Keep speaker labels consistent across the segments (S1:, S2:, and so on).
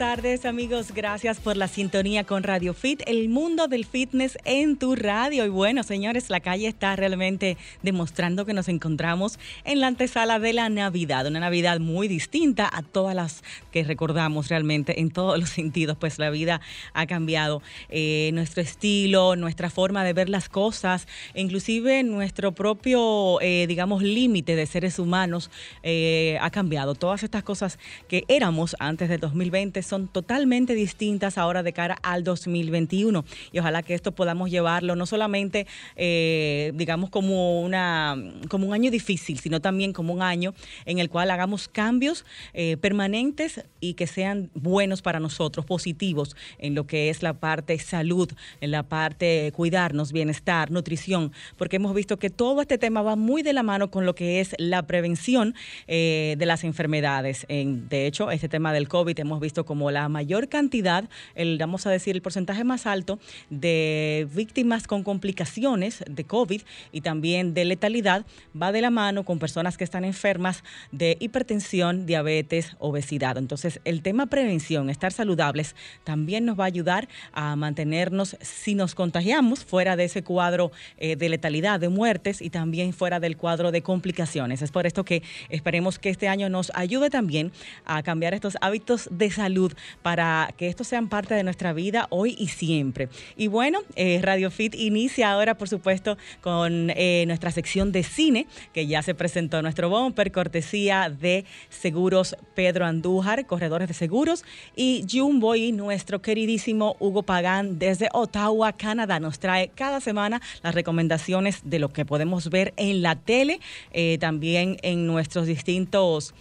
S1: tardes amigos, gracias por la sintonía con Radio Fit, el mundo del fitness en tu radio. Y bueno, señores, la calle está realmente demostrando que nos encontramos en la antesala de la Navidad, una Navidad muy distinta a todas las que recordamos realmente en todos los sentidos, pues la vida ha cambiado, eh, nuestro estilo, nuestra forma de ver las cosas, inclusive nuestro propio, eh, digamos, límite de seres humanos eh, ha cambiado. Todas estas cosas que éramos antes del 2020 son totalmente distintas ahora de cara al 2021 y ojalá que esto podamos llevarlo no solamente, eh, digamos, como, una, como un año difícil, sino también como un año en el cual hagamos cambios eh, permanentes y que sean buenos para nosotros, positivos en lo que es la parte salud, en la parte cuidarnos, bienestar, nutrición, porque hemos visto que todo este tema va muy de la mano con lo que es la prevención eh, de las enfermedades. En, de hecho, este tema del COVID hemos visto como la mayor cantidad, el, vamos a decir, el porcentaje más alto de víctimas con complicaciones de COVID y también de letalidad va de la mano con personas que están enfermas de hipertensión, diabetes, obesidad. Entonces, el tema prevención, estar saludables, también nos va a ayudar a mantenernos, si nos contagiamos, fuera de ese cuadro eh, de letalidad, de muertes y también fuera del cuadro de complicaciones. Es por esto que esperemos que este año nos ayude también a cambiar estos hábitos de salud para que estos sean parte de nuestra vida hoy y siempre. Y bueno, eh, Radio Fit inicia ahora, por supuesto, con eh, nuestra sección de cine, que ya se presentó nuestro bumper, cortesía de Seguros Pedro Andújar, corredores de seguros, y Jumbo y nuestro queridísimo Hugo Pagán desde Ottawa, Canadá. Nos trae cada semana las recomendaciones de lo que podemos ver en la tele, eh, también en nuestros distintos,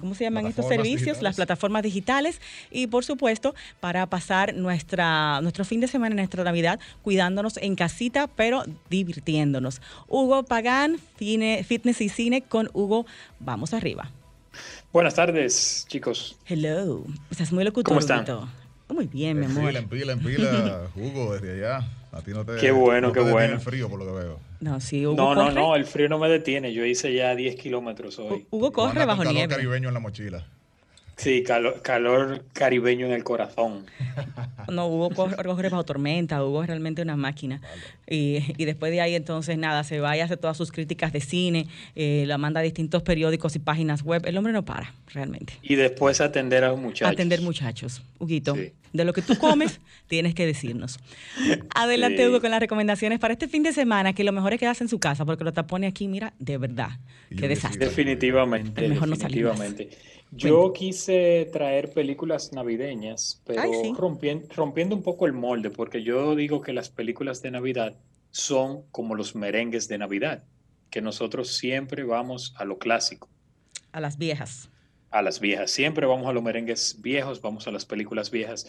S1: ¿cómo se llaman estos servicios? Las plataformas digitales y por supuesto para pasar nuestra, nuestro fin de semana, nuestra Navidad, cuidándonos en casita, pero divirtiéndonos. Hugo Pagán, Fitness y Cine con Hugo, vamos arriba.
S2: Buenas tardes, chicos.
S1: Hello. Estás muy locutor.
S2: ¿Cómo están?
S1: Muy bien, mi amor.
S3: En pila, en pila, Hugo, desde allá. A ti no te,
S2: qué bueno, qué bueno.
S3: el frío, por lo que veo.
S1: No, sí, Hugo
S2: no, no, no, el frío no me detiene. Yo hice ya 10 kilómetros hoy.
S1: Hugo corre bajo nieve.
S3: caribeño en la mochila.
S2: Sí, calor, calor, caribeño en el corazón.
S1: No, Hugo corre bajo tormenta, Hugo es realmente una máquina. Y, y, después de ahí entonces nada, se va y hace todas sus críticas de cine, eh, la manda a distintos periódicos y páginas web. El hombre no para, realmente.
S2: Y después atender a los muchachos.
S1: Atender muchachos. Huguito, sí. de lo que tú comes, tienes que decirnos. Adelante, sí. Hugo, con las recomendaciones para este fin de semana, que lo mejor es quedarse en su casa, porque lo tapone aquí, mira, de verdad, qué desastre.
S2: Definitivamente,
S1: mejor
S2: definitivamente. No Yo quise traer películas navideñas, pero
S1: Ay, sí.
S2: rompiendo, rompiendo un poco el molde, porque yo digo que las películas de Navidad son como los merengues de Navidad, que nosotros siempre vamos a lo clásico.
S1: A las viejas.
S2: A las viejas. Siempre vamos a los merengues viejos, vamos a las películas viejas.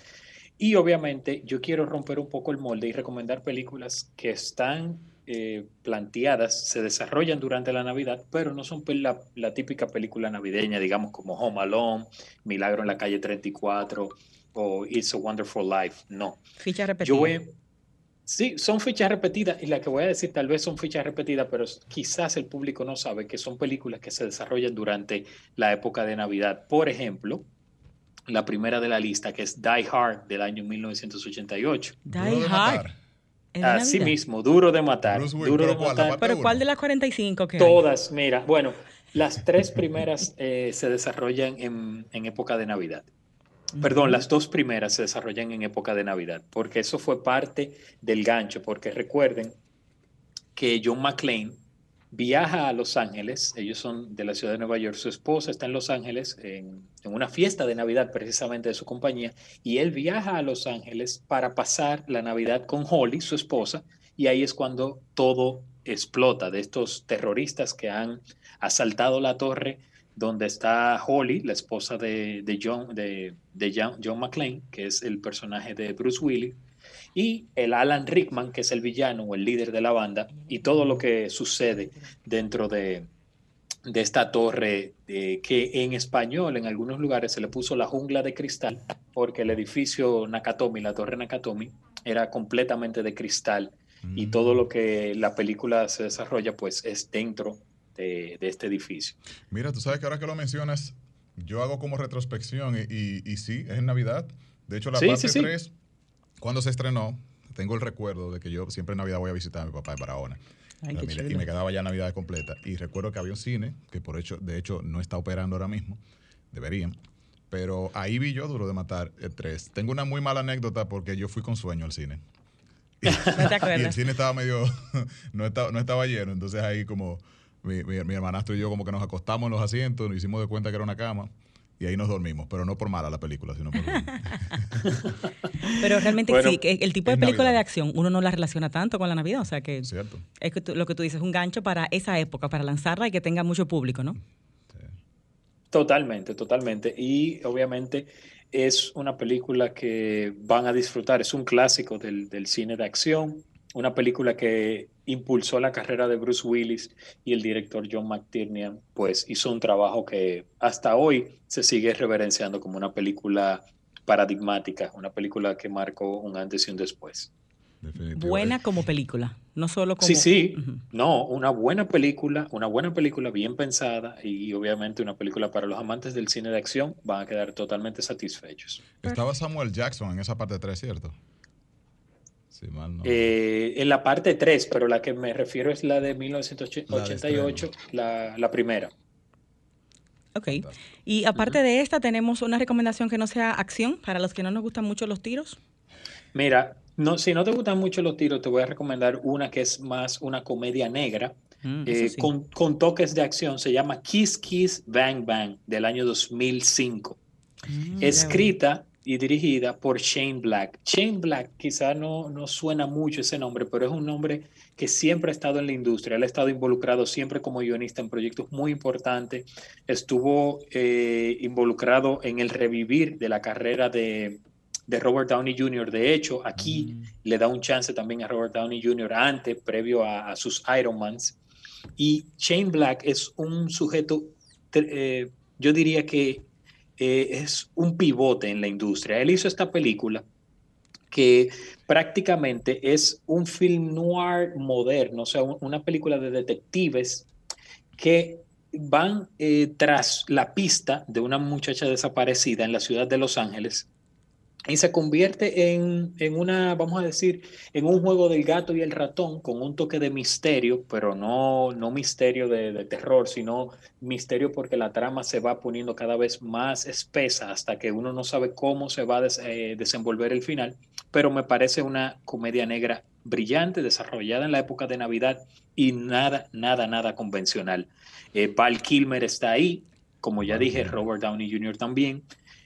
S2: Y obviamente yo quiero romper un poco el molde y recomendar películas que están eh, planteadas, se desarrollan durante la Navidad, pero no son la, la, típica película navideña, digamos como Home Alone, Milagro en la calle 34 o It's a Wonderful Life. No.
S1: Ficha repetida.
S2: Yo voy, sí, son fichas repetidas y la que voy a decir tal vez son fichas repetidas, pero quizás el público no sabe que son películas que se desarrollan durante la época de Navidad. Por ejemplo, la primera de la lista, que es Die Hard del año 1988.
S1: Die Hard.
S2: Así mismo, duro de matar.
S3: Bruce
S2: duro de
S3: ¿cuál?
S2: matar.
S1: Pero ¿cuál de las 45 que hay?
S2: Todas, mira, bueno, las tres primeras eh, se desarrollan en, en, época de Navidad. Perdón, las dos primeras se desarrollan en época de Navidad, porque eso fue parte del gancho, porque recuerden que John McClane viaja a Los Ángeles, ellos son de la ciudad de Nueva York, su esposa está en Los Ángeles en, una fiesta de Navidad precisamente de su compañía, y él viaja a Los Ángeles para pasar la Navidad con Holly, su esposa, y ahí es cuando todo explota de estos terroristas que han asaltado la torre donde está Holly, la esposa de, de John, de, de John, John McClane, que es el personaje de Bruce Willis, y el Alan Rickman, que es el villano o el líder de la banda, y todo lo que sucede dentro de, de esta torre, eh, que en español en algunos lugares se le puso la jungla de cristal, porque el edificio Nakatomi, la torre Nakatomi, era completamente de cristal, mm. y todo lo que la película se desarrolla, pues es dentro de, de, este edificio.
S3: Mira, tú sabes que ahora que lo mencionas, yo hago como retrospección y, y, sí, es en Navidad. De hecho, la parte 3, cuando se estrenó, tengo el recuerdo de que yo siempre en Navidad voy a visitar a mi papá en Barahona. y me quedaba ya Navidad completa. Y recuerdo que había un cine que por hecho, de hecho no está operando ahora mismo, deberían. Pero ahí vi yo Duro de Matar el 3. Tengo una muy mala anécdota porque yo fui con sueño al cine. Y, el cine estaba medio, no estaba, no estaba lleno, entonces ahí como mi, mi, hermanastro y yo como que nos acostamos en los asientos, nos hicimos de cuenta que era una cama y ahí nos dormimos, pero no por mala la película, sino por...
S1: pero realmente sí, el tipo de película de acción uno no la relaciona tanto con la Navidad, o sea que
S3: Cierto.
S1: es que lo que tú dices es un gancho para esa época, para lanzarla y que tenga mucho público, ¿no?
S2: Totalmente, totalmente. Y obviamente es una película que van a disfrutar, es un clásico del, del cine de acción, una película que impulsó la carrera de Bruce Willis y el director John McTiernan, pues hizo un trabajo que hasta hoy se sigue reverenciando como una película paradigmática, una película que marcó un antes y un después.
S1: Buena como película, no solo como...
S2: Sí, sí, no, una buena película, una buena película bien pensada y obviamente una película para los amantes del cine de acción van a quedar totalmente satisfechos.
S3: Estaba Samuel Jackson en esa parte 3, ¿cierto?
S2: Eh, en la parte 3, pero la que me refiero es la de 1988, la, la, primera.
S1: Ok. Y aparte de esta, ¿tenemos una recomendación que no sea acción para los que no nos gustan mucho los tiros?
S2: Mira, no, si no te gustan mucho los tiros, te voy a recomendar una que es más una comedia negra. Mm, eh, con, con, toques de acción, se llama Kiss Kiss Bang Bang del año 2005. Mm, Escrita y dirigida por Shane Black. Shane Black quizá no, no suena mucho ese nombre, pero es un nombre que siempre ha estado en la industria. Él ha estado involucrado siempre como guionista en proyectos muy importantes. Estuvo eh, involucrado en el revivir de la carrera de, Robert Downey Jr. De hecho, aquí mm. le da un chance también a Robert Downey Jr. antes, previo a, sus Iron Mans. Y Shane Black es un sujeto, eh, yo diría que eh, es un pivote en la industria. Él hizo esta película que prácticamente es un film noir moderno, o sea, una película de detectives que van eh, tras la pista de una muchacha desaparecida en la ciudad de Los Ángeles y se convierte en, una, vamos a decir, en un juego del gato y el ratón con un toque de misterio, pero no, no misterio de, terror, sino misterio porque la trama se va poniendo cada vez más espesa hasta que uno no sabe cómo se va a eh, desenvolver el final, pero me parece una comedia negra brillante, desarrollada en la época de Navidad y nada, nada, nada convencional. Eh, Val Kilmer está ahí, como ya dije, Robert Downey Jr. también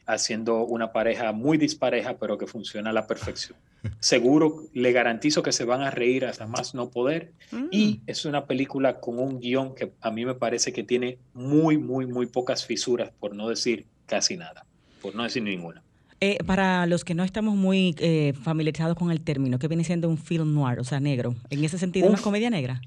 S2: haciendo una pareja muy dispareja, pero que funciona a la perfección. Seguro, le garantizo que se van a reír hasta más no poder. Y mm. es una película con un guion que a mí me parece que tiene muy, muy, muy pocas fisuras, por no decir casi nada, por no decir ninguna.
S1: Eh, para los que no estamos muy eh, familiarizados con el término, ¿qué viene siendo un film noir, o sea, negro? ¿En ese sentido, una comedia negra?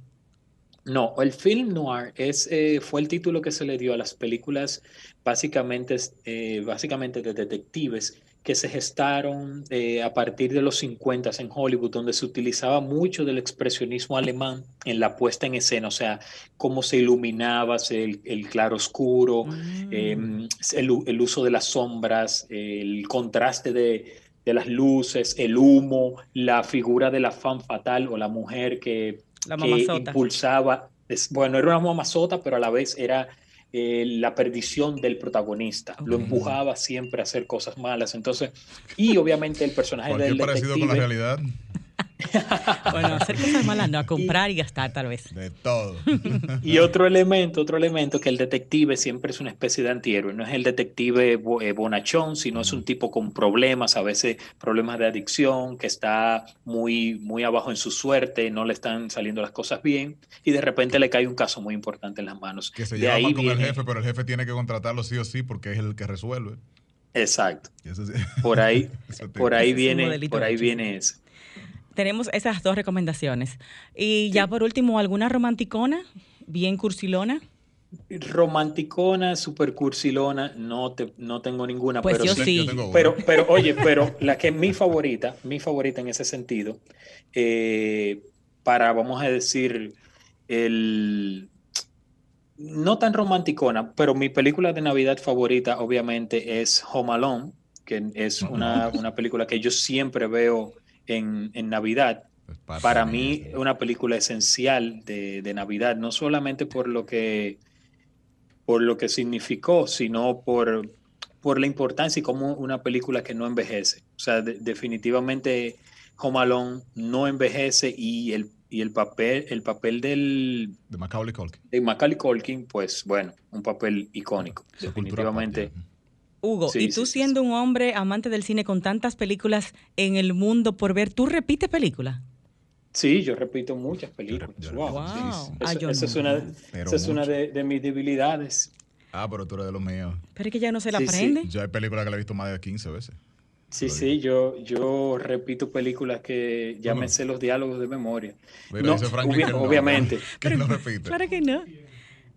S2: No, el film noir es, eh, fue el título que se le dio a las películas básicamente, eh, básicamente de detectives que se gestaron eh, a partir de los 50 en Hollywood, donde se utilizaba mucho del expresionismo alemán en la puesta en escena, o sea, cómo se iluminaba el, el claro oscuro, mm. em, el, uso de las sombras, el contraste de, de las luces, el humo, la figura de la fan fatal o la mujer que la que impulsaba, es, bueno, era una mamazota, pero a la vez era eh, la perdición del protagonista. Lo empujaba siempre a hacer cosas malas. Entonces, y obviamente el personaje del detective... parecido con
S3: la realidad?
S1: bueno, hacer cosas malas, no, a comprar y, gastar tal vez.
S3: De todo.
S2: y otro elemento, otro elemento que el detective siempre es una especie de antihéroe. No es el detective eh, bonachón, sino es un tipo con problemas, a veces problemas de adicción, que está muy, muy abajo en su suerte, no le están saliendo las cosas bien, y de repente le cae un caso muy importante en las manos.
S3: Que se lleva con el jefe, pero el jefe tiene que contratarlo sí o sí porque es el que resuelve.
S2: Exacto. Por ahí, por ahí viene, por ahí viene eso
S1: tenemos esas dos recomendaciones. Y ya por último, ¿alguna romanticona? Bien cursilona.
S2: Romanticona, super cursilona, no, te, no tengo ninguna.
S1: Pues
S2: pero
S1: yo sí.
S2: pero, pero, oye, pero la que es mi favorita, mi favorita en ese sentido, eh, para, vamos a decir, el, no tan romanticona, pero mi película de Navidad favorita obviamente es Home Alone, que es una, una película que yo siempre veo en, en Navidad. Para mí, una película esencial de, de, Navidad, no solamente por lo que, por lo que significó, sino por, por la importancia y como una película que no envejece. O sea, definitivamente Home Alone no envejece y el y el papel, el papel del...
S3: De Macaulay Culkin.
S2: De Macaulay Culkin, pues bueno, un papel icónico, definitivamente.
S1: Hugo, y tú siendo un hombre amante del cine con tantas películas en el mundo por ver, ¿tú repites películas?
S2: Sí, yo repito muchas películas. wow. Esa es una, es una de, mis debilidades.
S3: Ah, pero tú eres de los míos.
S1: Pero es que ya no se la aprende.
S3: Yo hay películas que la he visto más de 15 veces.
S2: Sí, sí, yo, yo repito películas que ya me sé los diálogos de memoria. no, obviamente.
S3: ¿Qué no repite?
S1: Claro que no.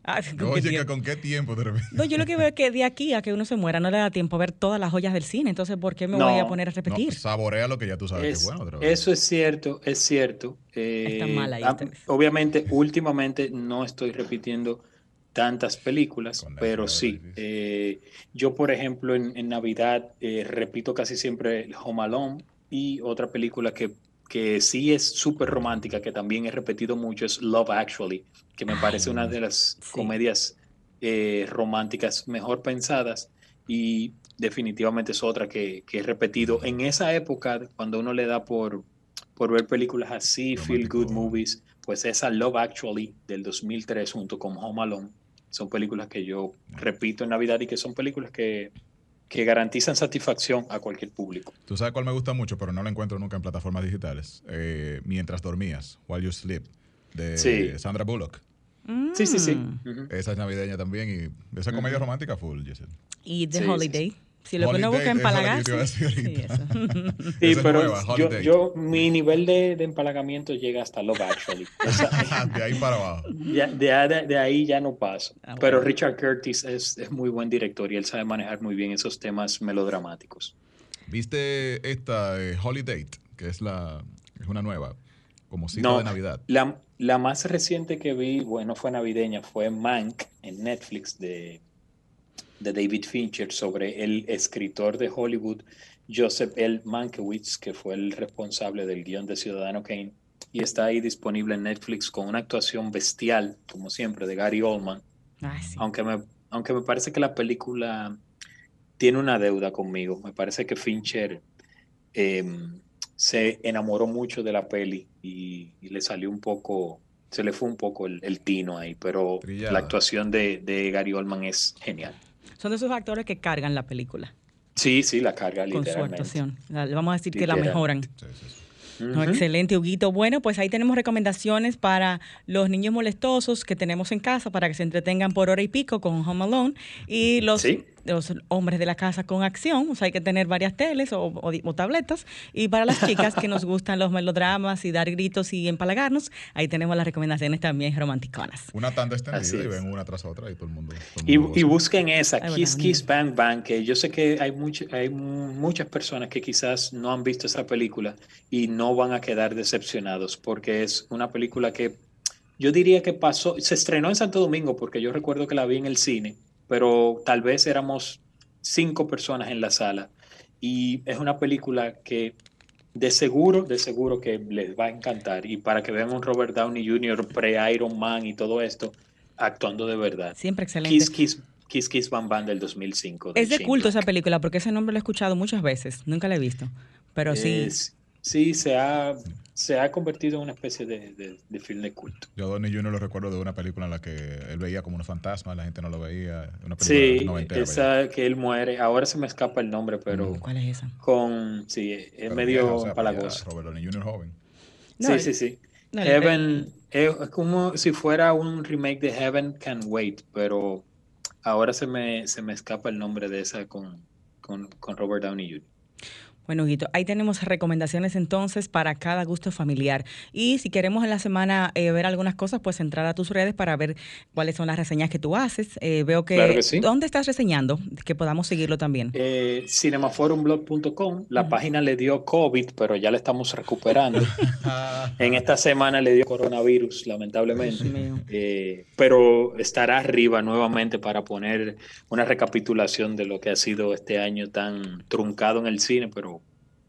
S3: Ah, oye, ¿con qué tiempo te repites?
S1: No, yo lo que veo es que de aquí a que uno se muera no le da tiempo a ver todas las joyas del cine. Entonces, ¿por qué me voy a poner a repetir? No,
S3: saborea lo que ya tú sabes que es bueno.
S2: Otra vez. Eso es cierto, es cierto.
S1: Eh, Está mal ahí.
S2: Ah, obviamente, últimamente no estoy repitiendo tantas películas, pero sí. Eh, yo, por ejemplo, en, Navidad eh, repito casi siempre Home Alone y otra película que, que sí es súper romántica, que también he repetido mucho, es Love Actually, que me parece una de las comedias eh, románticas mejor pensadas y definitivamente es otra que, que, he repetido. En esa época, cuando uno le da por, por ver películas así, feel good movies, pues esa Love Actually del 2003 junto con Home Alone son películas que yo repito en Navidad y que son películas que, garantizan satisfacción a cualquier público.
S3: Tú sabes cuál me gusta mucho, pero no la encuentro nunca en plataformas digitales. Eh, Mientras dormías, While You Sleep, de Sandra Bullock.
S2: Sí, sí, sí.
S3: Esa es navideña también y esa comedia romántica full,
S1: Y The Holiday. Si lo que uno busca empalagarse.
S2: Sí, pero yo, mi nivel de, empalagamiento llega hasta Love Actually.
S3: de ahí para abajo.
S2: de, ahí ya no paso. Ah, pero Richard Curtis es, es, muy buen director y él sabe manejar muy bien esos temas melodramáticos.
S3: ¿Viste esta eh, Holiday, que es, la, es una nueva, como cita de Navidad?
S2: La, la más reciente que vi, bueno, fue navideña, fue Mank en Netflix de de David Fincher sobre el escritor de Hollywood, Joseph L. Mankiewicz, que fue el responsable del guion de Ciudadano Kane, y está ahí disponible en Netflix con una actuación bestial, como siempre, de Gary Oldman. aunque, me, aunque me parece que la película tiene una deuda conmigo. Me parece que Fincher em, se enamoró mucho de la peli y, le salió un poco, se le fue un poco el, tino ahí, pero la actuación de, de Gary Oldman es genial.
S1: Son de esos actores que cargan la película.
S2: Sí, sí, la carga
S1: Con su actuación. Vamos a decir que la mejoran. excelente, Huguito. Bueno, pues ahí tenemos recomendaciones para los niños molestosos que tenemos en casa para que se entretengan por hora y pico con Home Alone y los los hombres de la casa con acción, o sea, hay que tener varias teles o, tabletas. Y para las chicas que nos gustan los melodramas y dar gritos y empalagarnos, ahí tenemos las recomendaciones también romanticonas.
S3: Una tanda extendida y ven una tras otra y todo el mundo.
S2: y, busquen esa, Kiss Kiss Bang Bang, que yo sé que hay, hay muchas personas que quizás no han visto esa película y no van a quedar decepcionados porque es una película que yo diría que pasó, se estrenó en Santo Domingo porque yo recuerdo que la vi en el cine pero tal vez éramos cinco personas en la sala. Y es una película que de seguro, de seguro que les va a encantar. Y para que vean un Robert Downey Jr. pre-Iron Man y todo esto, actuando de verdad.
S1: Siempre excelente.
S2: Kiss Kiss, Kiss, Kiss Bam Bam del 2005.
S1: es de culto esa película, porque ese nombre lo he escuchado muchas veces. Nunca la he visto. Pero sí.
S2: Sí, se ha se ha convertido en una especie de, de, film de culto.
S3: Yo a Donnie Jr. lo recuerdo de una película en la que él veía como unos fantasmas, la gente no lo veía. Una
S2: sí, esa que él muere. Ahora se me escapa el nombre, pero.
S1: Mm. ¿Cuál es esa?
S2: Con. Sí, es medio palagoso.
S3: Robert Downey Jr. joven.
S2: sí, sí, sí. Heaven. Es como si fuera un remake de Heaven Can Wait, pero ahora se me, se me escapa el nombre de esa con, con, con Robert Downey Jr.
S1: Bueno, Guito, ahí tenemos recomendaciones entonces para cada gusto familiar. Y si queremos en la semana eh, ver algunas cosas, pues entrar a tus redes para ver cuáles son las reseñas que tú haces. Eh, veo que, ¿Dónde estás reseñando? Que podamos seguirlo también.
S2: Eh, cinemaforumblog.com. La página le dio COVID, pero ya la estamos recuperando. en esta semana le dio coronavirus, lamentablemente. Eh, pero estará arriba nuevamente para poner una recapitulación de lo que ha sido este año tan truncado en el cine, pero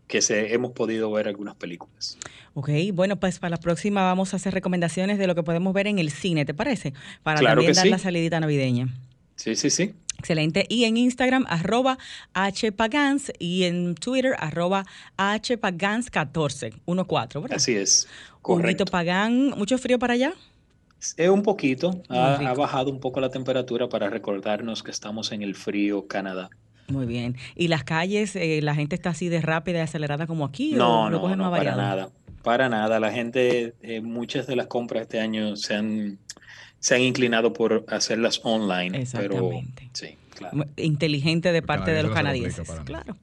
S2: que se, hemos podido ver algunas películas.
S1: Ok, bueno, pues para la próxima vamos a hacer recomendaciones de lo que podemos ver en el cine, ¿te parece? Para también dar la salidita navideña.
S2: Sí, sí, sí.
S1: Excelente. Y en Instagram, arroba hpagans y en Twitter, arroba hpagans14, 14, ¿verdad?
S2: Así es.
S1: Correcto. Un pagán, ¿mucho frío para allá?
S2: Es un poquito. Ha, ha, bajado un poco la temperatura para recordarnos que estamos en el frío Canadá.
S1: Muy bien. ¿Y las calles, eh, la gente está así de rápida y acelerada como aquí?
S2: No, no, no, para nada. Para nada. La gente, eh, muchas de las compras este año se han, se han inclinado por hacerlas online. Exactamente. Pero, sí
S1: inteligente de parte de los canadienses. Claro.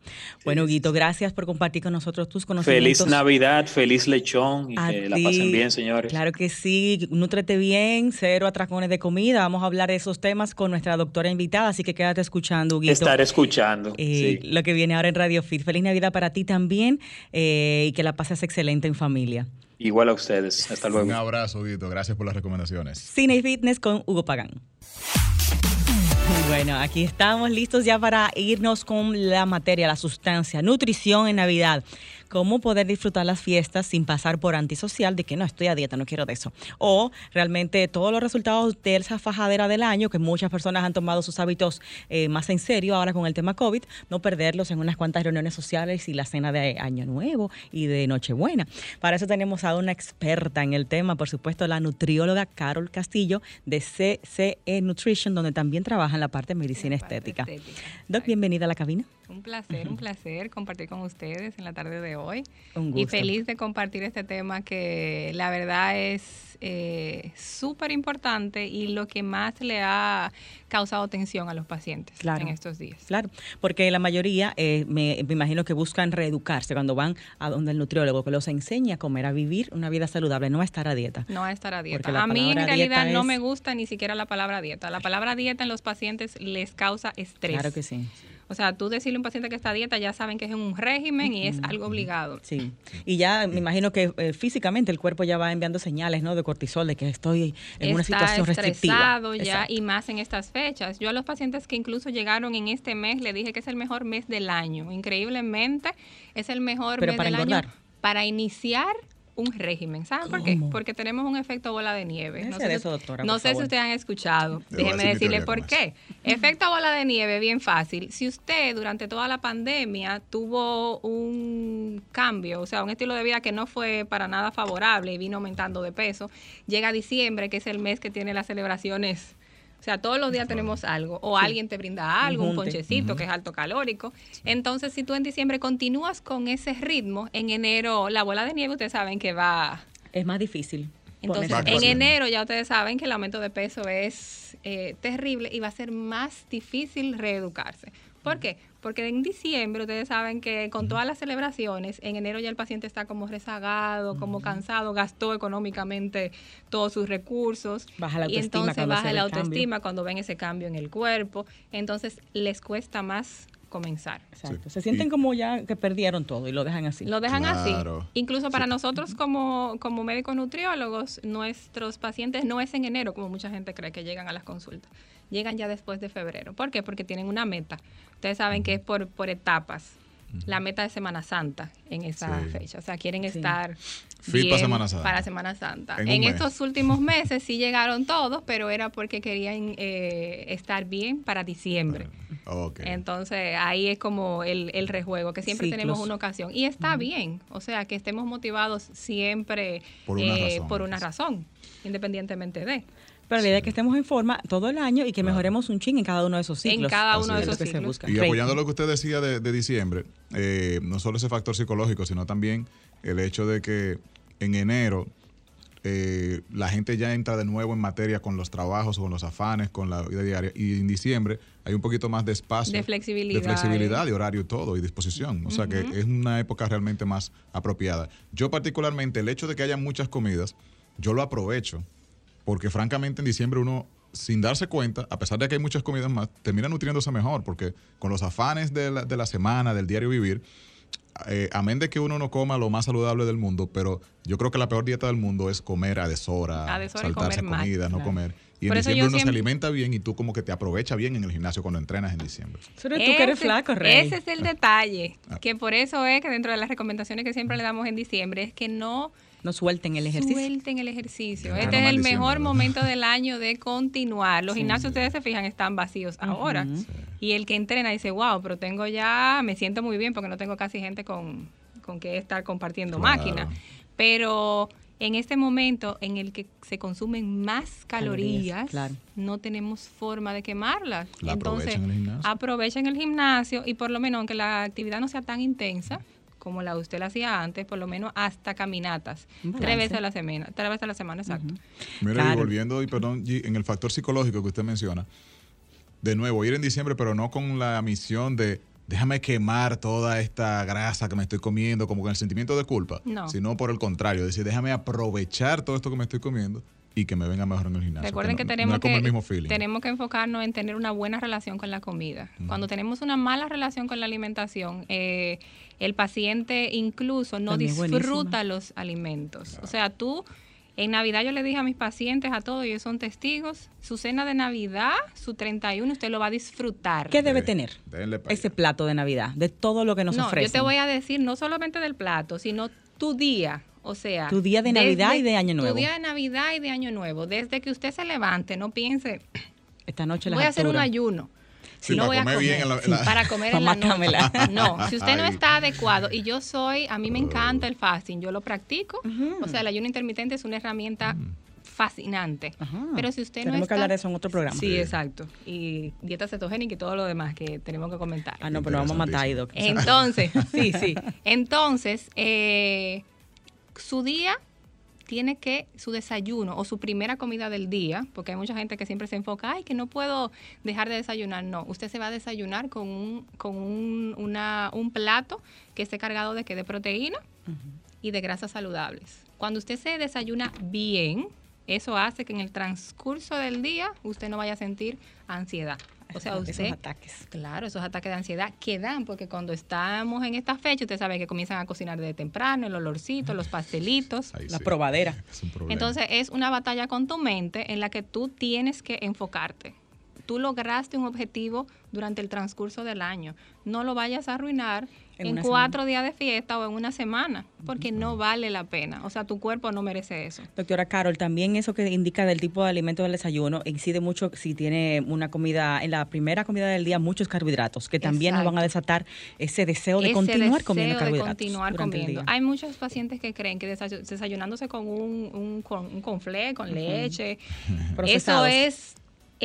S1: Bueno, Guito, gracias por compartir con nosotros tus conocimientos.
S2: Feliz Navidad, feliz lechón y que la pasen bien, señores.
S1: Claro que sí, nútrete bien, cero atracones de comida. Vamos a hablar de esos temas con nuestra doctora invitada, así que quédate escuchando, Guito.
S2: Estar escuchando.
S1: Eh, lo que viene ahora en Radio Fit. Feliz Navidad para ti también eh, y que la pases excelente en familia.
S2: Igual a ustedes. Hasta luego.
S3: Un abrazo, Guito. Gracias por las recomendaciones.
S1: Cine y Fitness con Hugo Pagán. Bueno, aquí estamos listos ya para irnos con la materia, la sustancia, nutrición en Navidad cómo poder disfrutar las fiestas sin pasar por antisocial de que no estoy a dieta, no quiero de eso. O realmente todos los resultados de esa fajadera del año, que muchas personas han tomado sus hábitos eh, más en serio ahora con el tema COVID, no perderlos en unas cuantas reuniones sociales y la cena de Año Nuevo y de Nochebuena. Para eso tenemos a una experta en el tema, por supuesto, la nutrióloga Carol Castillo de CCE Nutrition, donde también trabaja en la parte de medicina estética. estética. Doc, bienvenida a la cabina.
S4: Un placer, un placer compartir con ustedes en la tarde de hoy. Y feliz de compartir este tema que la verdad es eh, súper importante y lo que más le ha causado tensión a los pacientes en estos días.
S1: Claro, porque la mayoría, eh, me, imagino que buscan reeducarse cuando van a donde el nutriólogo, que los enseña a comer, a vivir una vida saludable, no a estar a dieta.
S4: No a estar a dieta. A mí en realidad no me gusta ni siquiera la palabra dieta. La palabra dieta en los pacientes les causa estrés.
S1: Claro que sí.
S4: O sea, tú decirle a un paciente que está a dieta, ya saben que es un régimen y es algo obligado.
S1: Sí. Y ya me imagino que eh, físicamente el cuerpo ya va enviando señales, ¿no? De cortisol, de que estoy en una situación restrictiva.
S4: ya y más en estas fechas. Yo a los pacientes que incluso llegaron en este mes le dije que es el mejor mes del año. Increíblemente es el mejor mes del año para iniciar un régimen. ¿Saben por qué? Porque tenemos un efecto bola de nieve. No sé, no sé si ustedes han escuchado. Déjenme decirle por qué. Efecto bola de nieve, bien fácil. Si usted durante toda la pandemia tuvo un cambio, o sea, un estilo de vida que no fue para nada favorable y vino aumentando de peso, llega diciembre, que es el mes que tiene las celebraciones o sea, todos los días tenemos algo, o alguien te brinda algo, un, ponchecito que es alto calórico. Entonces, si tú en diciembre continúas con ese ritmo, en enero la bola de nieve ustedes saben que va...
S1: Es más difícil.
S4: Entonces, en enero ya ustedes saben que el aumento de peso es eh, terrible y va a ser más difícil reeducarse. ¿Por qué? Porque en diciembre ustedes saben que con todas las celebraciones, en enero ya el paciente está como rezagado, como cansado, gastó económicamente todos sus recursos.
S1: Baja la
S4: autoestima. Y entonces baja la autoestima cuando ven ese cambio en el cuerpo. Entonces les cuesta más comenzar.
S1: Exacto. Se sienten como ya que perdieron todo y lo dejan así.
S4: Lo dejan así. Incluso para nosotros como, como médicos nutriólogos, nuestros pacientes no es en enero, como mucha gente cree que llegan a las consultas llegan ya después de febrero. ¿Por qué? Porque tienen una meta. Ustedes saben que es por, por etapas. La meta de Semana Santa en esa fecha. O sea, quieren estar bien para Semana Santa. Para Semana Santa. En, estos últimos meses sí llegaron todos, pero era porque querían eh, estar bien para diciembre. Entonces ahí es como el, el rejuego, que siempre tenemos una ocasión. Y está bien, o sea, que estemos motivados siempre por una, eh, razón, por una razón, independientemente de.
S1: Pero la idea es que estemos en forma todo el año y que mejoremos un ching en cada uno de esos ciclos.
S4: En cada uno de esos ciclos.
S3: Y apoyando lo que usted decía de, diciembre, eh, no solo ese factor psicológico, sino también el hecho de que en enero eh, la gente ya entra de nuevo en materia con los trabajos, con los afanes, con la vida diaria. Y en diciembre hay un poquito más de espacio.
S4: De flexibilidad.
S3: De flexibilidad, de horario y todo, y disposición. O sea que es una época realmente más apropiada. Yo particularmente, el hecho de que haya muchas comidas, yo lo aprovecho, porque francamente en diciembre uno sin darse cuenta, a pesar de que hay muchas comidas más, termina nutriéndose mejor, porque con los afanes de la, de la semana, del diario vivir, eh, amén de que uno no coma lo más saludable del mundo, pero yo creo que la peor dieta del mundo es comer a deshora, a saltarse comida, no comer. Y en diciembre uno se alimenta bien y tú como que te aprovecha bien en el gimnasio cuando entrenas en diciembre.
S1: Pero tú que eres flaco, Rey.
S4: Ese es el detalle, ah. que por eso es que dentro de las recomendaciones que siempre le damos en diciembre es que no
S1: no suelten el ejercicio.
S4: Suelten el ejercicio. Este es el mejor momento del año de continuar. Los gimnasios, ustedes se fijan, están vacíos ahora. Y el que entrena dice, wow, pero tengo ya, me siento muy bien porque no tengo casi gente con, con que estar compartiendo máquina. Pero en este momento en el que se consumen más calorías, no tenemos forma de quemarlas. Entonces, aprovechen el, gimnasio. aprovechen el gimnasio y por lo menos, aunque la actividad no sea tan intensa, como la usted la hacía antes, por lo menos hasta caminatas, tres veces a la semana, tres veces a la semana, exacto.
S3: Mira, y volviendo, y perdón, en el factor psicológico que usted menciona, de nuevo, ir en diciembre, pero no con la misión de déjame quemar toda esta grasa que me estoy comiendo, como con el sentimiento de culpa, sino por el contrario, decir, déjame aprovechar todo esto que me estoy comiendo y que me venga mejor en el gimnasio.
S4: Recuerden que, tenemos, que, tenemos que enfocarnos en tener una buena relación con la comida. Cuando tenemos una mala relación con la alimentación, eh, el paciente incluso no disfruta los alimentos. O sea, tú... En Navidad yo le dije a mis pacientes, a todos, ellos son testigos, su cena de Navidad, su 31, usted lo va a disfrutar.
S1: ¿Qué debe tener ese plato de Navidad, de todo lo que nos ofrece?
S4: Yo te voy a decir no solamente del plato, sino tu día. O sea,
S1: tu día de Navidad y de Año Nuevo.
S4: Tu día de Navidad y de Año Nuevo. Desde que usted se levante, no piense,
S1: esta noche
S4: voy a hacer un ayuno.
S3: si no voy a comer,
S4: para comer en la noche. No, si usted no está adecuado y yo soy, a mí me encanta el fasting, yo lo practico. O sea, el ayuno intermitente es una herramienta fascinante. Pero si usted
S1: tenemos
S4: no está...
S1: que hablar de eso en otro programa.
S4: Sí, exacto. Y dieta cetogénica y todo lo demás que tenemos que comentar.
S1: Ah, no, pero vamos a matar ahí,
S4: Entonces, sí, sí. Entonces, eh, su día tiene que, su desayuno o su primera comida del día, porque hay mucha gente que siempre se enfoca, ay, que no puedo dejar de desayunar. No, usted se va a desayunar con un, con un, una, un plato que esté cargado de, que de proteína y de grasas saludables. Cuando usted se desayuna bien, eso hace que en el transcurso del día usted no vaya a sentir ansiedad. O sea, usted,
S1: esos ataques.
S4: Claro, esos ataques de ansiedad que dan, porque cuando estamos en esta fecha, usted sabe que comienzan a cocinar de temprano, el olorcito, los pastelitos.
S1: la probadera.
S4: Entonces, es una batalla con tu mente en la que tú tienes que enfocarte. Tú lograste un objetivo durante el transcurso del año. No lo vayas a arruinar en, cuatro días de fiesta o en una semana, porque no vale la pena. O sea, tu cuerpo no merece eso.
S1: Doctora Carol, también eso que indica del tipo de alimento del desayuno incide mucho si tiene una comida, en la primera comida del día, muchos carbohidratos, que también nos van a desatar ese deseo de continuar comiendo carbohidratos.
S4: De continuar comiendo. Hay muchos pacientes que creen que desayunándose con un, un, con, un conflé, con leche, eso es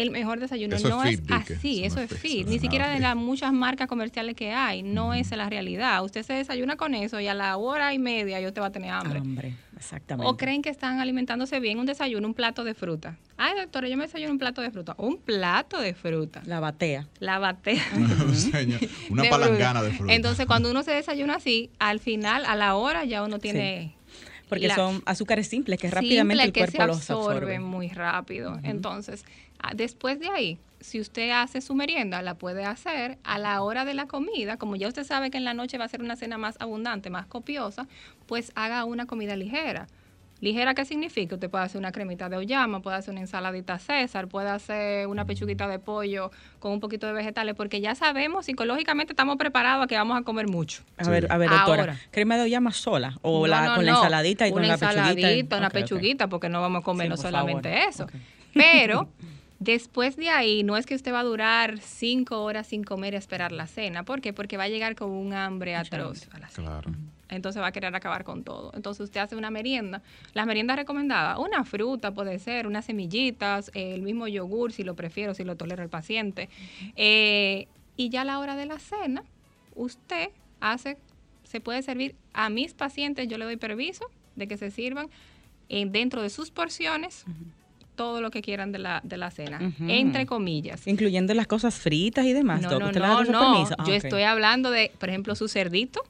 S4: el mejor desayuno. no es, así, eso, es fit. Ni siquiera de las muchas marcas comerciales que hay, no es la realidad. Usted se desayuna con eso y a la hora y media yo te va a tener hambre.
S1: Hambre, exactamente.
S4: O creen que están alimentándose bien un desayuno, un plato de fruta. Ay, doctora, yo me desayuno un plato de fruta. Un plato de fruta.
S1: La batea.
S4: La batea.
S3: Una palangana de fruta.
S4: Entonces, cuando uno se desayuna así, al final, a la hora, ya uno tiene...
S1: Porque son azúcares simples que rápidamente el cuerpo los absorbe.
S4: muy rápido. Entonces, después de ahí, si usted hace su merienda, la puede hacer a la hora de la comida. Como ya usted sabe que en la noche va a ser una cena más abundante, más copiosa, pues haga una comida ligera. ¿Ligera qué significa? Usted puede hacer una cremita de oyama, puede hacer una ensaladita César, puede hacer una pechuguita de pollo con un poquito de vegetales, porque ya sabemos, psicológicamente estamos preparados a que vamos a comer mucho.
S1: A ver, a ver, doctora, ¿crema de oyama sola o la, con la ensaladita y con la pechuguita? Una ensaladita,
S4: una pechuguita, porque no vamos a comer no solamente eso. Pero Después de ahí, no es que usted va a durar cinco horas sin comer y esperar la cena. ¿Por qué? Porque va a llegar con un hambre atroz a la cena. Claro. Entonces va a querer acabar con todo. Entonces usted hace una merienda. Las meriendas recomendadas, una fruta puede ser, unas semillitas, el mismo yogur si lo prefiero, si lo tolera el paciente. Eh, y ya a la hora de la cena, usted hace, se puede servir a mis pacientes, yo le doy permiso de que se sirvan dentro de sus porciones todo lo que quieran de la, de la cena, entre comillas.
S1: Incluyendo las cosas fritas y demás.
S4: No, no, no, no. Ah, Yo estoy hablando de, por ejemplo, su cerdito.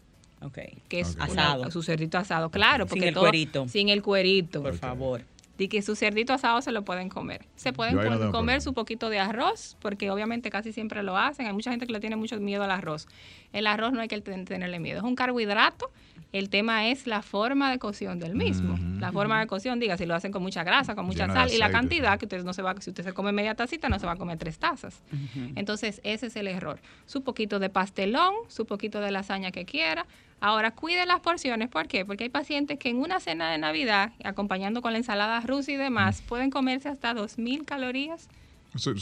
S4: Okay. Que es asado. su cerdito asado, claro. Porque
S1: sin el cuerito.
S4: Sin el cuerito.
S1: Por favor
S4: y que su cerdito asado se lo pueden comer. Se pueden comer su poquito de arroz, porque obviamente casi siempre lo hacen. Hay mucha gente que le tiene mucho miedo al arroz. El arroz no hay que tenerle miedo. Es un carbohidrato. El tema es la forma de cocción del mismo. La forma de cocción, diga, si lo hacen con mucha grasa, con mucha sal, y la cantidad que usted no se va, si usted se come media tacita, no se va a comer tres tazas. Entonces, ese es el error. Su poquito de pastelón, su poquito de lasaña que quiera, Ahora, cuide las porciones. ¿Por qué? Porque hay pacientes que en una cena de Navidad, acompañando con la ensalada rusa y demás, mm. pueden comerse hasta 2.000 calorías.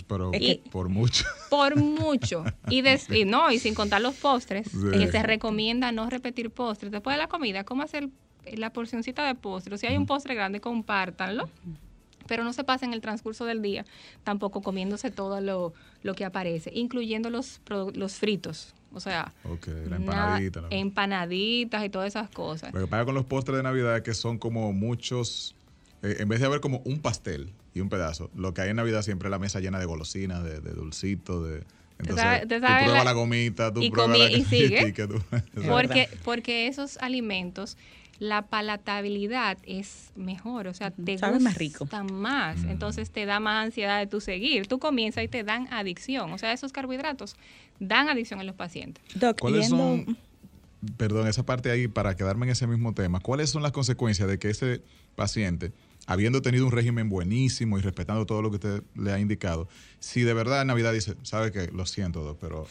S3: Pero por mucho.
S4: Por mucho. Y, no, y sin contar los postres, que se recomienda no repetir postres. Después de la comida, ¿cómo hacer la porcioncita de postres? Si hay un postre grande, compártanlo pero no se pasa en el transcurso del día tampoco comiéndose todo lo, lo que aparece, incluyendo los, los fritos. O sea, empanaditas y todas esas cosas.
S3: Lo que pasa con los postres de Navidad es que son como muchos, eh, en vez de haber como un pastel y un pedazo, lo que hay en Navidad siempre es la mesa llena de golosinas, de, de dulcitos, de... Entonces, tú pruebas la, gomita, tú pruebas la
S4: y sigue. porque, porque esos alimentos la palatabilidad es mejor, o sea, te Sabe más rico. más, mm. entonces te da más ansiedad de tu seguir. Tú comienzas y te dan adicción, o sea, esos carbohidratos dan adicción en los pacientes.
S3: ¿Cuáles son, perdón, esa parte ahí, para quedarme en ese mismo tema, cuáles son las consecuencias de que ese paciente, habiendo tenido un régimen buenísimo y respetando todo lo que usted le ha indicado, si de verdad en Navidad dice, sabe que lo siento, pero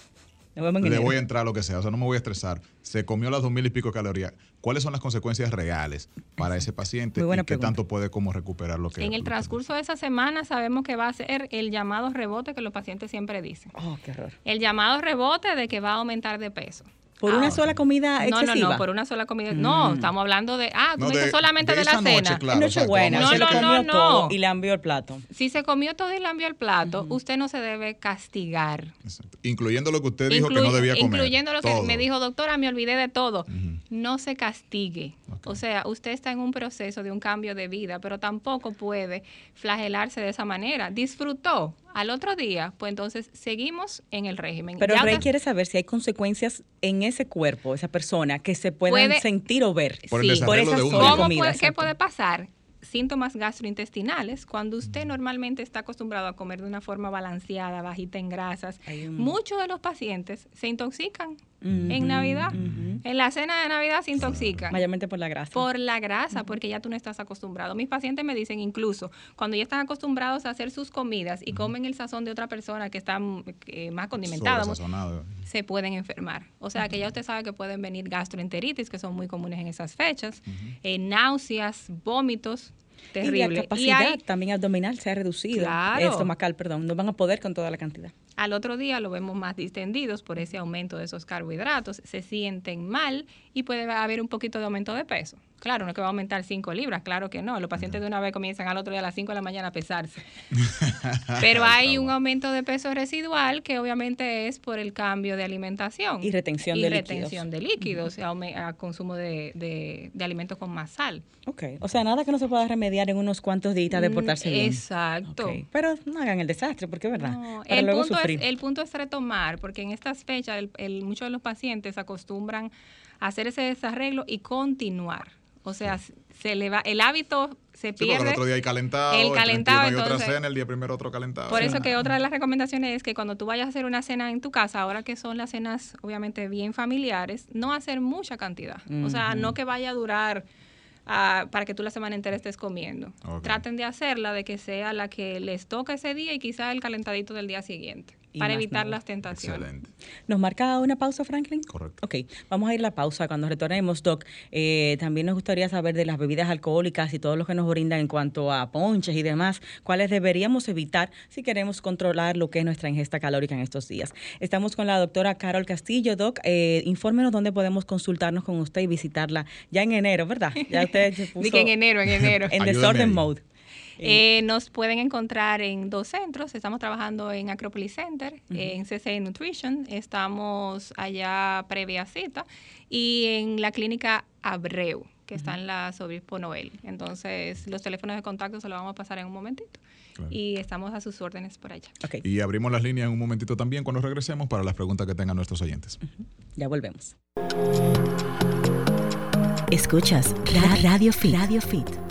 S3: le voy a entrar a lo que sea, o sea, no me voy a estresar. Se comió las dos mil y pico calorías. ¿Cuáles son las consecuencias reales para ese paciente y qué tanto puede como recuperar lo que
S4: En el transcurso de esa semana sabemos que va a ser el llamado rebote que los pacientes siempre dicen.
S1: Oh, qué horror.
S4: El llamado rebote de que va a aumentar de peso.
S1: ¿Por una sola comida excesiva?
S4: No, no, no, por una sola comida. No, mm. estamos hablando de. Ah, tú solamente de, la cena.
S1: Nochebuena. No, no, no, no. y le envió el plato.
S4: Si se comió todo y le envió el plato, usted no se debe castigar.
S3: Exacto. Incluyendo lo que usted dijo que no debía comer.
S4: Incluyendo lo que me dijo, doctora, me olvidé de todo. No se castigue. O sea, usted está en un proceso de un cambio de vida, pero tampoco puede flagelarse de esa manera. Disfrutó al otro día, pues entonces seguimos en el régimen.
S1: Pero el Rey quiere saber si hay consecuencias en ese cuerpo, esa persona, que se pueden sentir o ver
S3: por, sí. por esa
S4: comida. ¿Qué puede pasar? síntomas gastrointestinales, cuando usted normalmente está acostumbrado a comer de una forma balanceada, bajita en grasas, muchos de los pacientes se intoxican en Navidad. En la cena de Navidad se intoxican.
S1: Mayormente por la grasa.
S4: Por la grasa, porque ya tú no estás acostumbrado. Mis pacientes me dicen incluso, cuando ya están acostumbrados a hacer sus comidas y comen el sazón de otra persona que está eh, más condimentada, se pueden enfermar. O sea que ya usted sabe que pueden venir gastroenteritis, que son muy comunes en esas fechas, eh, náuseas, vómitos, Terrible.
S1: Y la capacidad también abdominal se ha reducido. Claro. Estomacal, perdón. No van a poder con toda la cantidad.
S4: Al otro día lo vemos más distendidos por ese aumento de esos carbohidratos, se sienten mal y puede haber un poquito de aumento de peso. Claro, no es que va a aumentar 5 libras, claro que no. Los pacientes de una vez comienzan al otro día a las 5 de la mañana a pesarse. Pero hay un aumento de peso residual que obviamente es por el cambio de alimentación.
S1: Y retención de líquidos.
S4: Y retención de líquidos, a, consumo de, alimentos con más sal.
S1: Ok, o sea, nada que no se pueda remediar en unos cuantos días de mm, portarse bien.
S4: Exacto.
S1: Pero no hagan el desastre, porque es verdad.
S4: el, punto el punto es retomar, porque en estas fechas muchos de los pacientes acostumbran a hacer ese desarreglo y continuar. O sea, se le va, el hábito se pierde.
S3: el otro día hay calentado,
S4: el calentado,
S3: y otra cena, el día primero otro calentado.
S4: Por eso que otra de las recomendaciones es que cuando tú vayas a hacer una cena en tu casa, ahora que son las cenas obviamente bien familiares, no hacer mucha cantidad. O sea, no que vaya a durar para que tú la semana entera estés comiendo. Traten de hacerla de que sea la que les toca ese día y quizá el calentadito del día siguiente para evitar las tentaciones. Excelente.
S1: ¿Nos marca una pausa, Franklin?
S3: Correcto.
S1: Ok, vamos a ir a la pausa. Cuando retornemos, Doc, eh, también nos gustaría saber de las bebidas alcohólicas y todo lo que nos brindan en cuanto a ponches y demás, cuáles deberíamos evitar si queremos controlar lo que es nuestra ingesta calórica en estos días. Estamos con la doctora Carol Castillo. Doc, eh, infórmenos dónde podemos consultarnos con usted y visitarla ya en enero, ¿verdad? Ya
S4: usted se puso... en enero, en enero.
S1: en desorden mode.
S4: Eh, nos pueden encontrar en dos centros. Estamos trabajando en Acropolis Center, en CC Nutrition. Estamos allá previa cita y en la clínica Abreu que está en la Sobispo Noel. Entonces, los teléfonos de contacto se los vamos a pasar en un momentito. Y estamos a sus órdenes por allá.
S3: Y abrimos las líneas en un momentito también cuando regresemos para las preguntas que tengan nuestros oyentes.
S1: Ya volvemos.
S5: Escuchas Radio Fit. Radio Fit.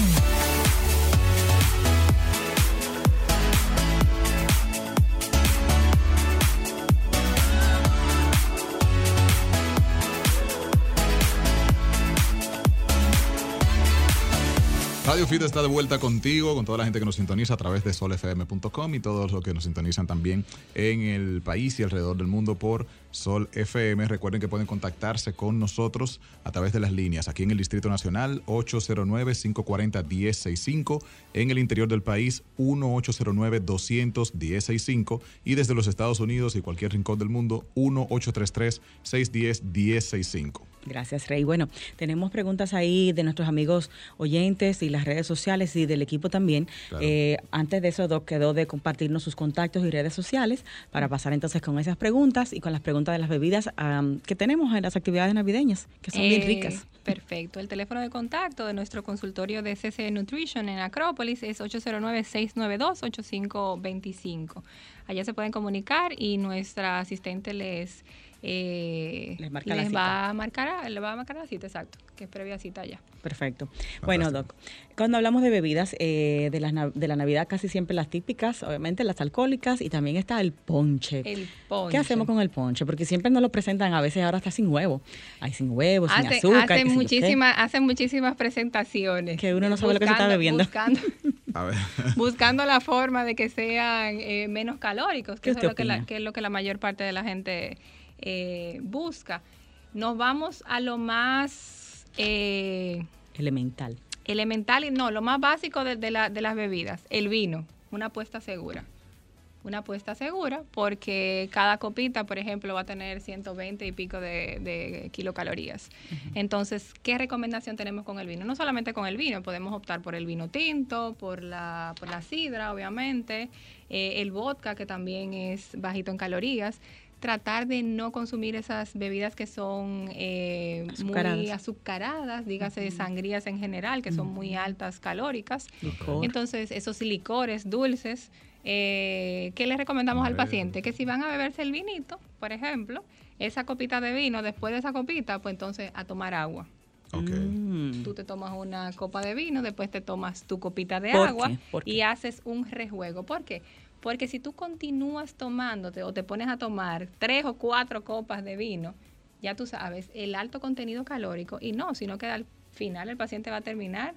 S3: Radio Fit está de vuelta contigo, con toda la gente que nos sintoniza a través de solfm.com y todos los que nos sintonizan también en el país y alrededor del mundo por Sol FM. Recuerden que pueden contactarse con nosotros a través de las líneas aquí en el Distrito Nacional 809-540-1065, en el interior del país 1-809-200-1065 y desde los Estados Unidos y cualquier rincón del mundo 1-833-610-1065.
S1: Gracias, Rey. Bueno, tenemos preguntas ahí de nuestros amigos oyentes y las redes sociales y del equipo también. Eh, antes de eso, Doc quedó de compartirnos sus contactos y redes sociales para pasar entonces con esas preguntas y con las preguntas de las bebidas que tenemos en las actividades navideñas, que son bien eh, ricas.
S4: Perfecto. El teléfono de contacto de nuestro consultorio de CC Nutrition en Acrópolis es 809-692-8525. Allá se pueden comunicar y nuestra asistente les eh, les, va a marcar, le va a marcar la cita, exacto, que es previa cita ya.
S1: Perfecto. Bueno, Doc, cuando hablamos de bebidas eh, de, la, de la Navidad, casi siempre las típicas, obviamente las alcohólicas y también está el ponche.
S4: El ponche.
S1: ¿Qué hacemos con el ponche? Porque siempre nos lo presentan, a veces ahora está sin huevo. Hay sin huevo, sin azúcar.
S4: Hacen muchísimas, hacen muchísimas presentaciones.
S1: Que uno no sabe lo que se está bebiendo.
S4: Buscando, buscando la forma de que sean eh, menos calóricos, que, es lo que, la, que es lo que la mayor parte de la gente eh, busca. Nos vamos a lo más...
S1: Eh, elemental.
S4: Elemental, y no, lo más básico de, la, de las bebidas, el vino, una apuesta segura una apuesta segura porque cada copita, por ejemplo, va a tener 120 y pico de, kilocalorías. Entonces, ¿qué recomendación tenemos con el vino? No solamente con el vino, podemos optar por el vino tinto, por la, por la sidra, obviamente, eh, el vodka, que también es bajito en calorías tratar de no consumir esas bebidas que son eh, muy azucaradas, dígase sangrías en general, que son muy altas calóricas. Entonces, esos licores dulces, eh, ¿qué le recomendamos al paciente? Que si van a beberse el vinito, por ejemplo, esa copita de vino, después de esa copita, pues entonces a tomar agua.
S3: Mm.
S4: Tú te tomas una copa de vino, después te tomas tu copita de agua y haces un rejuego. ¿Por qué? Porque si tú continúas tomándote o te pones a tomar tres o cuatro copas de vino, ya tú sabes el alto contenido calórico y no, sino que al final el paciente va a terminar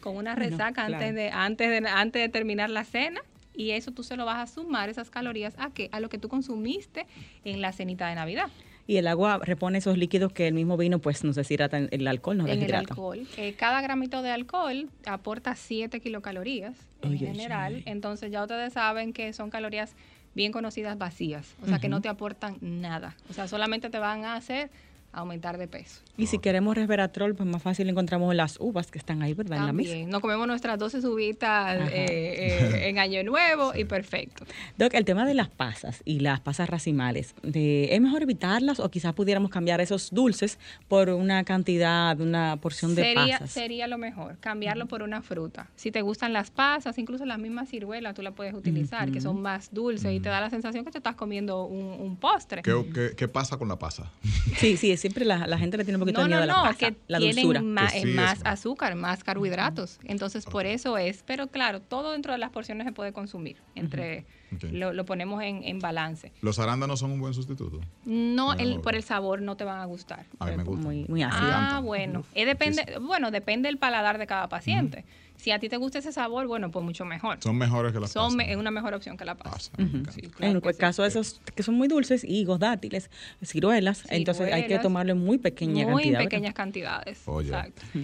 S4: con una resaca antes, de, antes, de, antes de terminar la cena y eso tú se lo vas a sumar esas calorías a qué? A lo que tú consumiste en la cenita de Navidad
S1: y el agua repone esos líquidos que el mismo vino pues nos deshidrata, el alcohol nos
S4: en el alcohol. Eh, cada gramito de alcohol aporta 7 kilocalorías en general, entonces ya ustedes saben que son calorías bien conocidas vacías, o sea que no te aportan nada, o sea solamente te van a hacer aumentar de peso.
S1: Y si queremos resveratrol, pues más fácil encontramos las uvas que están ahí, ¿verdad? En la mesa.
S4: Nos comemos nuestras 12 uvitas eh, eh, en Año Nuevo y perfecto.
S1: Doc, el tema de las pasas y las pasas racimales, ¿es mejor evitarlas o quizás pudiéramos cambiar esos dulces por una cantidad, una porción de pasas?
S4: Sería lo mejor, cambiarlo por una fruta. Si te gustan las pasas, incluso las mismas ciruelas, tú las puedes utilizar, que son más dulces y te da la sensación que te estás comiendo un, postre.
S3: ¿Qué, qué, pasa con la pasa?
S1: Sí, sí, siempre la, gente le tiene de a la pasa, que la dulzura.
S4: Más, más azúcar, más carbohidratos. Entonces, por eso es. Pero claro, todo dentro de las porciones se puede consumir. Entre lo, ponemos en, balance.
S3: ¿Los arándanos son un buen sustituto?
S4: No, el, por el sabor no te van a gustar.
S3: A mí me gusta.
S1: Muy, muy ácido.
S4: Ah, bueno. depende, bueno, depende del paladar de cada paciente. Si a ti te gusta ese sabor, bueno, pues mucho mejor.
S3: Son mejores que las
S4: son Es una mejor opción que la pasa. en
S1: el caso de esos que son muy dulces, higos, dátiles, ciruelas, entonces hay que tomarlo en muy pequeña cantidad.
S4: Muy pequeñas cantidades.
S3: Oye,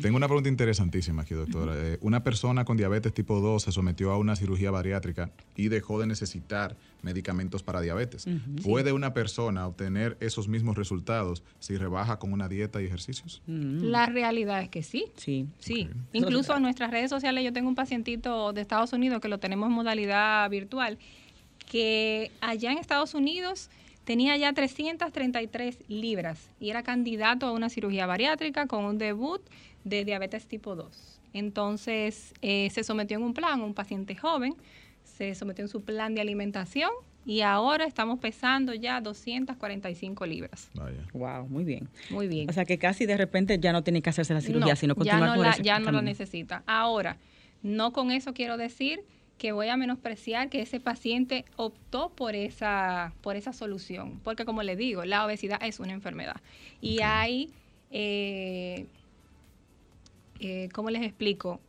S3: tengo una pregunta interesantísima aquí, doctora. Eh, una persona con diabetes tipo 2 se sometió a una cirugía bariátrica y dejó de necesitar medicamentos para diabetes. ¿Puede una persona obtener esos mismos resultados si rebaja con una dieta y ejercicios?
S4: La realidad es que sí.
S1: Sí.
S4: Sí. Incluso en nuestras redes sociales yo tengo un pacientito de Estados Unidos que lo tenemos en modalidad virtual, que allá en Estados Unidos tenía ya 333 libras y era candidato a una cirugía bariátrica con un debut de diabetes tipo 2. Entonces, eh, se sometió en un plan, un paciente joven, se sometió en su plan de alimentación y ahora estamos pesando ya 245 libras.
S1: Vaya. Wow, muy bien.
S4: Muy bien.
S1: O sea que casi de repente ya no tiene que hacerse la cirugía, sino continuar
S4: ya no
S1: la,
S4: Ya no lo necesita. Ahora, no con eso quiero decir que voy a menospreciar que ese paciente optó por esa, por esa solución. Porque como le digo, la obesidad es una enfermedad. Y hay, eh, eh, ¿cómo les explico?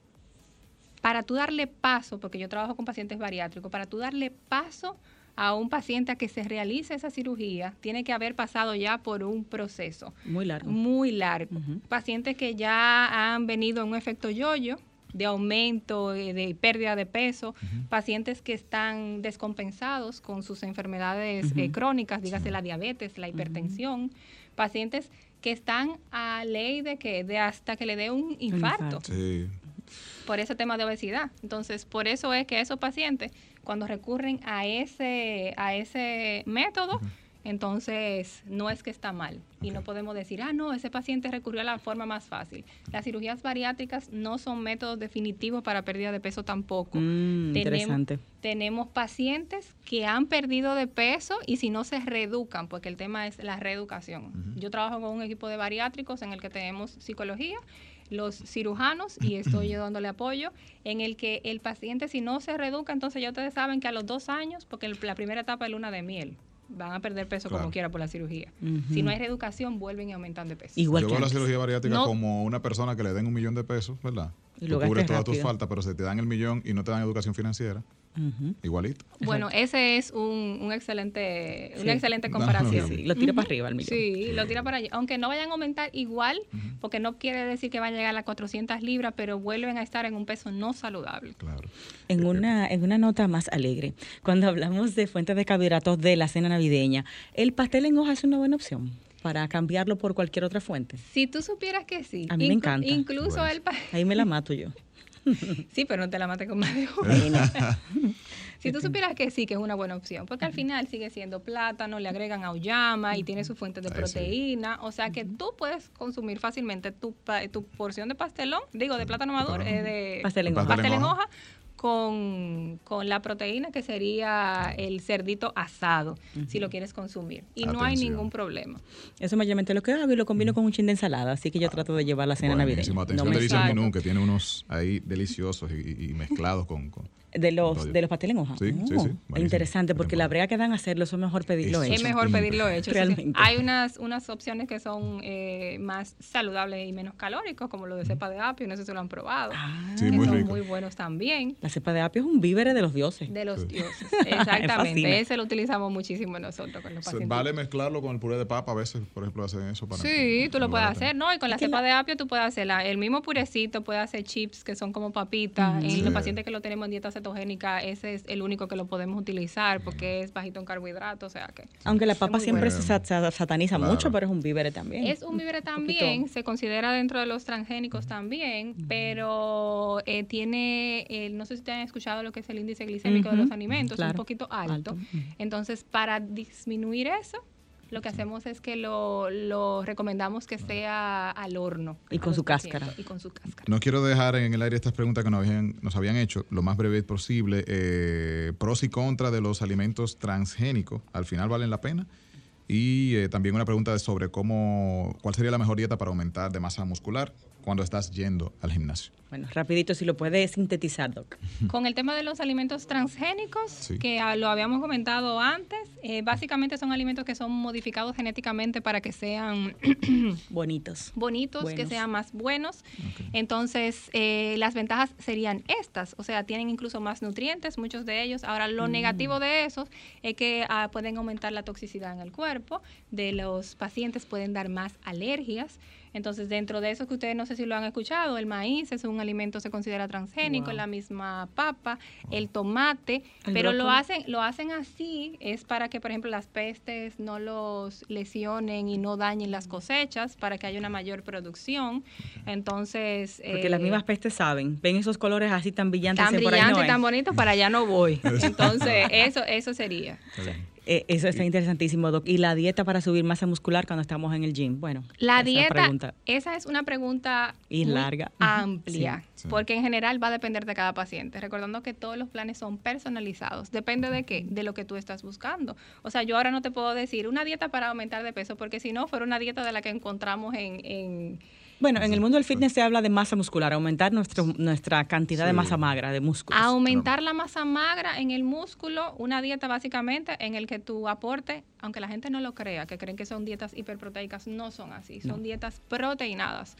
S4: Para tú darle paso, porque yo trabajo con pacientes bariátricos, para tú darle paso a un paciente a que se realice esa cirugía, tiene que haber pasado ya por un proceso.
S1: Muy largo.
S4: Muy largo. Pacientes que ya han venido en un efecto yoyo, de aumento, eh, de pérdida de peso, pacientes que están descompensados con sus enfermedades eh, crónicas, dígase la diabetes, la hipertensión, pacientes que están a ley de que de hasta que le dé un infarto. Por ese tema de obesidad. Entonces, por eso es que esos pacientes cuando recurren a ese a ese método entonces, no es que está mal y no podemos decir, ah, no, ese paciente recurrió a la forma más fácil. Las cirugías bariátricas no son métodos definitivos para pérdida de peso tampoco.
S1: Mm, interesante.
S4: Tenemos pacientes que han perdido de peso y si no se reeducan, porque el tema es la reeducación. Yo trabajo con un equipo de bariátricos en el que tenemos psicología los cirujanos y estoy dándole apoyo en el que el paciente si no se reeduca, entonces ya ustedes saben que a los dos años, porque la primera etapa es luna de miel, van a perder peso como quiera por la cirugía. Si no hay reeducación, vuelven y aumentan de peso.
S3: Igual Yo veo la cirugía bariátrica como una persona que le den un millón de pesos, ¿verdad? Y Tú cubres todas tus faltas, pero se te dan el millón y no te dan educación financiera. Igualito.
S4: Bueno, ese es un, un excelente, una excelente comparación.
S1: lo tira para arriba el millón.
S4: Sí, lo tira para allá. Aunque no vayan a aumentar igual, porque no quiere decir que van a llegar a las 400 libras, pero vuelven a estar en un peso no saludable.
S3: Claro.
S1: En una, en una nota más alegre, cuando hablamos de fuentes de carbohidratos de la cena navideña, ¿el pastel en hoja es una buena opción? para cambiarlo por cualquier otra fuente.
S4: Si tú supieras que sí.
S1: A mí me encanta.
S4: Incluso el
S1: Ahí me la mato yo.
S4: sí, pero no te la mates con más de si tú supieras que sí, que es una buena opción, porque al final sigue siendo plátano, le agregan auyama y tiene su fuente de proteína, o sea que tú puedes consumir fácilmente tu, tu porción de pastelón, digo, de plátano maduro, eh, de
S1: pastel en
S4: hoja con, la proteína que sería el cerdito asado, si lo quieres consumir. Y no hay ningún problema.
S1: Eso mayormente lo que hago y lo combino con un chin de ensalada, así que yo trato de llevar la cena navideña.
S3: Atención no Delicia Menú, que tiene unos ahí deliciosos y, mezclados con
S1: de los, de los pasteles en hoja.
S3: Sí, sí, sí.
S1: Oh, interesante, porque la brega que dan a hacerlo, eso es mejor pedirlo hecho.
S4: Es mejor pedirlo hecho. Realmente. Hay unas, unas opciones que son eh, más saludables y menos calóricos, como lo de cepa de apio, no sé si lo han probado. Ah, que muy son muy buenos también.
S1: La cepa de apio es un vívere de los dioses.
S4: De los dioses, exactamente. Ese lo utilizamos muchísimo nosotros con los pacientes.
S3: Vale mezclarlo con el puré de papa, a veces, por ejemplo, hacen eso para...
S4: Sí, tú lo puedes hacer, ¿no? Y con la cepa de apio tú puedes hacer el mismo purecito, puedes hacer chips que son como papitas. En los pacientes que lo tenemos en dieta cetogénica, ese es el único que lo podemos utilizar porque es bajito en carbohidratos, o sea que...
S1: Aunque la papa siempre se sataniza mucho, pero es un vívere también.
S4: Es un vívere también, se considera dentro de los transgénicos también, pero eh, tiene, no sé si te han escuchado lo que es el índice glicémico de los alimentos, es un poquito alto. Entonces, para disminuir eso, lo que hacemos es que lo, recomendamos que sea al horno.
S1: Y con su cáscara.
S4: Y con su cáscara.
S3: No quiero dejar en el aire estas preguntas que nos habían, nos habían hecho, lo más breve posible. Eh, pros y contras de los alimentos transgénicos, ¿al final valen la pena? Y eh, también una pregunta sobre cómo, cuál sería la mejor dieta para aumentar de masa muscular cuando estás yendo al gimnasio.
S1: Bueno, rapidito, si lo puede sintetizar, Doc.
S4: Con el tema de los alimentos transgénicos, que lo habíamos comentado antes, eh, básicamente son alimentos que son modificados genéticamente para que sean
S1: bonitos.
S4: Bonitos, que sean más buenos. Entonces, eh, las ventajas serían estas, o sea, tienen incluso más nutrientes, muchos de ellos. Ahora, lo mm. negativo de esos es que ah, pueden aumentar la toxicidad en el cuerpo, de los pacientes pueden dar más alergias. Entonces, dentro de eso que ustedes no sé si lo han escuchado, el maíz es un alimento se considera transgénico, la misma papa, el tomate, pero lo hacen lo hacen así es para que, por ejemplo, las pestes no los lesionen y no dañen las cosechas, para que haya una mayor producción. Entonces,
S1: porque las eh, mismas pestes saben, ven esos colores así tan brillantes,
S4: tan brillantes y tan bonitos, para allá no voy. Entonces, eso eso sería.
S1: Eh, eso está interesantísimo, Doc. ¿Y la dieta para subir masa muscular cuando estamos en el gym? Bueno,
S4: la dieta, esa es una pregunta
S1: y larga.
S4: amplia, porque en general va a depender de cada paciente. Recordando que todos los planes son personalizados. Depende de qué, de lo que tú estás buscando. O sea, yo ahora no te puedo decir una dieta para aumentar de peso, porque si no, fuera una dieta de la que encontramos en
S1: bueno, en el mundo del fitness se habla de masa muscular, aumentar nuestro, nuestra cantidad de masa magra, de músculos.
S4: Aumentar la masa magra en el músculo, una dieta básicamente en el que tu aporte, aunque la gente no lo crea, que creen que son dietas hiperproteicas, no son así, son dietas proteinadas.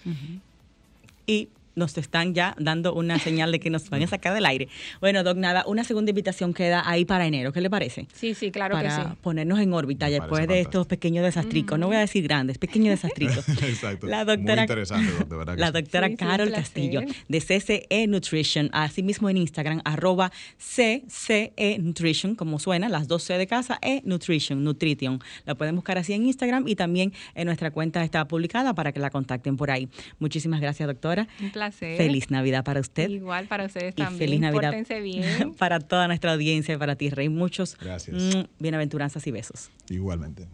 S1: Y nos están ya dando una señal de que nos van a sacar del aire. Bueno, Doc, nada, una segunda invitación queda ahí para enero. ¿Qué le parece?
S4: Sí, sí, claro que sí.
S1: ponernos en órbita después de estos pequeños desastricos. No voy a decir grandes, pequeños desastricos.
S3: Exacto. La doctora, Muy interesante, de verdad
S1: La doctora Carol Castillo, de CCE Nutrition, asimismo en Instagram, arroba CCE Nutrition, como suena, las dos C de casa, E Nutrition, Nutrition. La pueden buscar así en Instagram y también en nuestra cuenta está publicada para que la contacten por ahí. Muchísimas gracias, doctora.
S4: Un placer.
S1: Feliz Navidad para usted.
S4: Igual para ustedes también. Feliz Navidad
S1: para toda nuestra audiencia y para ti, Rey. Muchos
S3: Gracias. Mm,
S1: bienaventuranzas y besos.
S3: Igualmente.